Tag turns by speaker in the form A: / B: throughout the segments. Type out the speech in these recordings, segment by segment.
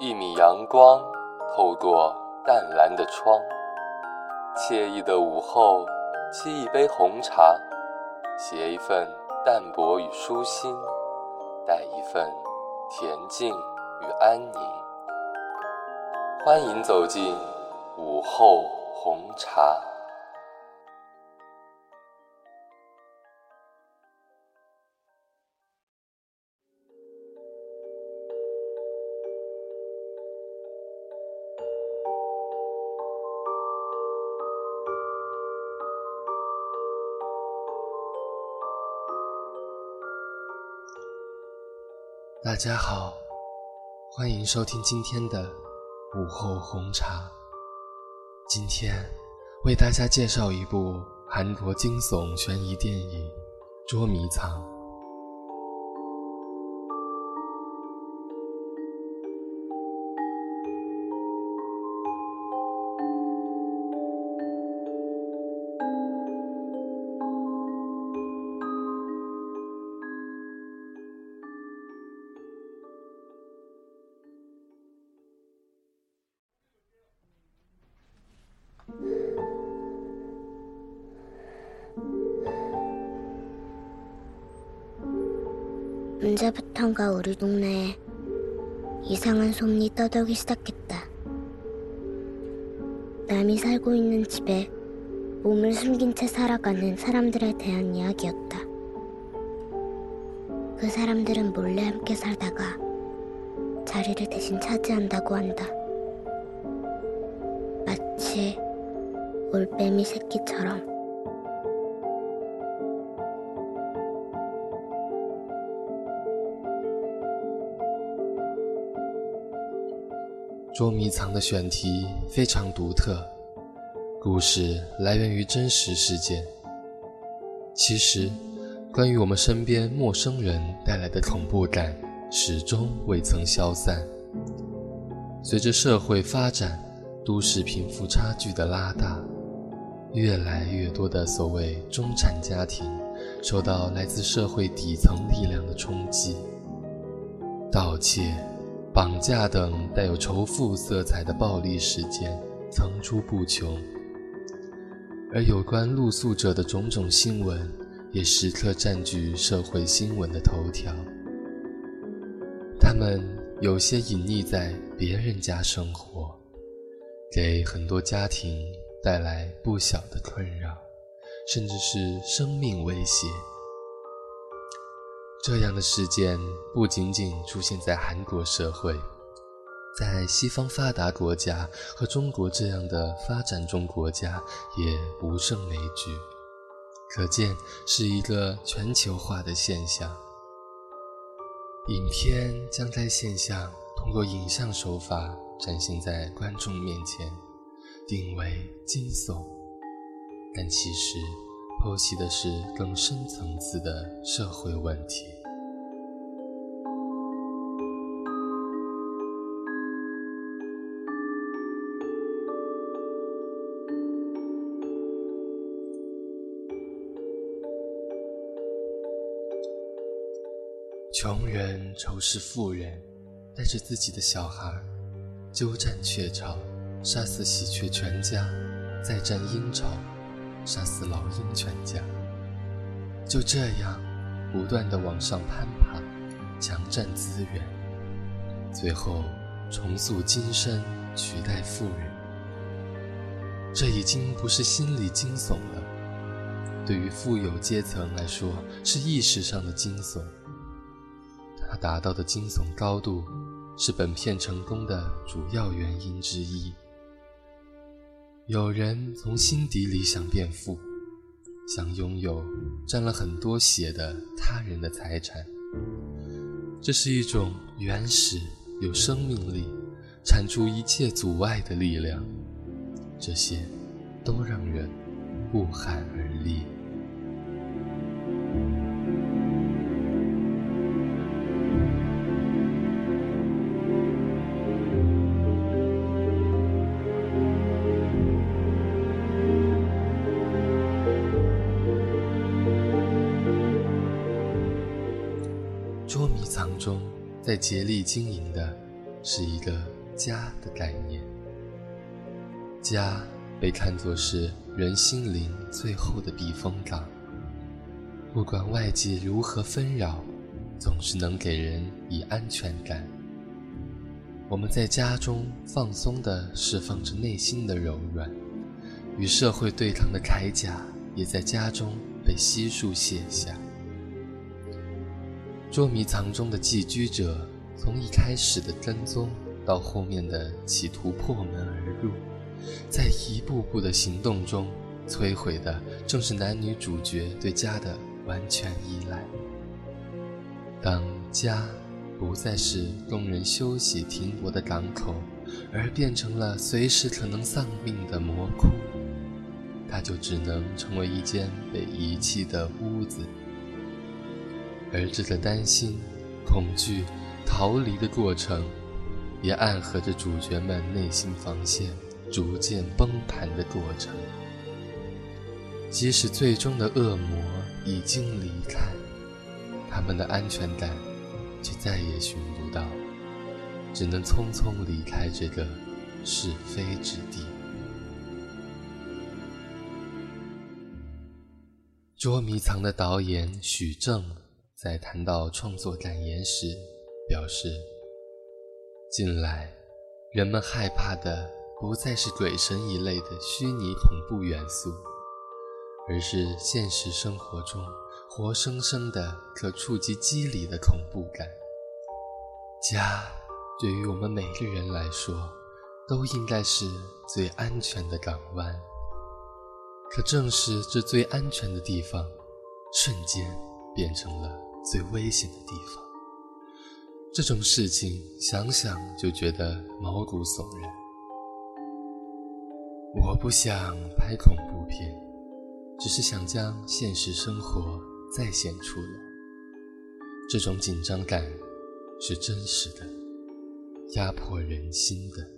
A: 一米阳光透过淡蓝的窗，惬意的午后，沏一杯红茶，携一份淡泊与舒心，带一份恬静与安宁。欢迎走进午后红茶。
B: 大家好，欢迎收听今天的午后红茶。今天为大家介绍一部韩国惊悚悬疑电影《捉迷藏》。
C: 언제부턴가 우리 동네에 이상한 소문이 떠돌기 시작했다 남이 살고 있는 집에 몸을 숨긴 채 살아가는 사람들에 대한 이야기였다 그 사람들은 몰래 함께 살다가 자리를 대신 차지한다고 한다 마치 올빼미 새끼처럼
B: 捉迷藏的选题非常独特，故事来源于真实事件。其实，关于我们身边陌生人带来的恐怖感，始终未曾消散。随着社会发展，都市贫富差距的拉大，越来越多的所谓中产家庭受到来自社会底层力量的冲击，盗窃。绑架等带有仇富色彩的暴力事件层出不穷，而有关露宿者的种种新闻也时刻占据社会新闻的头条。他们有些隐匿在别人家生活，给很多家庭带来不小的困扰，甚至是生命威胁。这样的事件不仅仅出现在韩国社会，在西方发达国家和中国这样的发展中国家也不胜枚举，可见是一个全球化的现象。影片将该现象通过影像手法展现在观众面前，定为惊悚，但其实。剖析的是更深层次的社会问题。穷人仇视富人，带着自己的小孩，鸠占鹊巢，杀死喜鹊全家，再占鹰巢。杀死老鹰全家，就这样不断的往上攀爬，强占资源，最后重塑金身，取代富人。这已经不是心理惊悚了，对于富有阶层来说是意识上的惊悚。他达到的惊悚高度，是本片成功的主要原因之一。有人从心底里想变富，想拥有沾了很多血的他人的财产。这是一种原始、有生命力、铲除一切阻碍的力量。这些，都让人不寒而栗。捉迷藏中，在竭力经营的是一个家的概念。家被看作是人心灵最后的避风港，不管外界如何纷扰，总是能给人以安全感。我们在家中放松地释放着内心的柔软，与社会对抗的铠甲也在家中被悉数卸下。捉迷藏中的寄居者，从一开始的跟踪，到后面的企图破门而入，在一步步的行动中，摧毁的正是男女主角对家的完全依赖。当家不再是供人休息停泊的港口，而变成了随时可能丧命的魔窟，它就只能成为一间被遗弃的屋子。儿子的担心、恐惧、逃离的过程，也暗合着主角们内心防线逐渐崩盘的过程。即使最终的恶魔已经离开，他们的安全感却再也寻不到，只能匆匆离开这个是非之地。捉迷藏的导演许正。在谈到创作感言时，表示：近来人们害怕的不再是鬼神一类的虚拟恐怖元素，而是现实生活中活生生的可触及肌理的恐怖感。家对于我们每个人来说，都应该是最安全的港湾。可正是这最安全的地方，瞬间变成了。最危险的地方，这种事情想想就觉得毛骨悚然。我不想拍恐怖片，只是想将现实生活再现出来。这种紧张感是真实的，压迫人心的。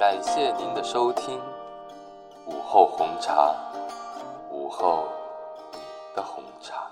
A: 感谢您的收听，午后红茶，午后你的红茶。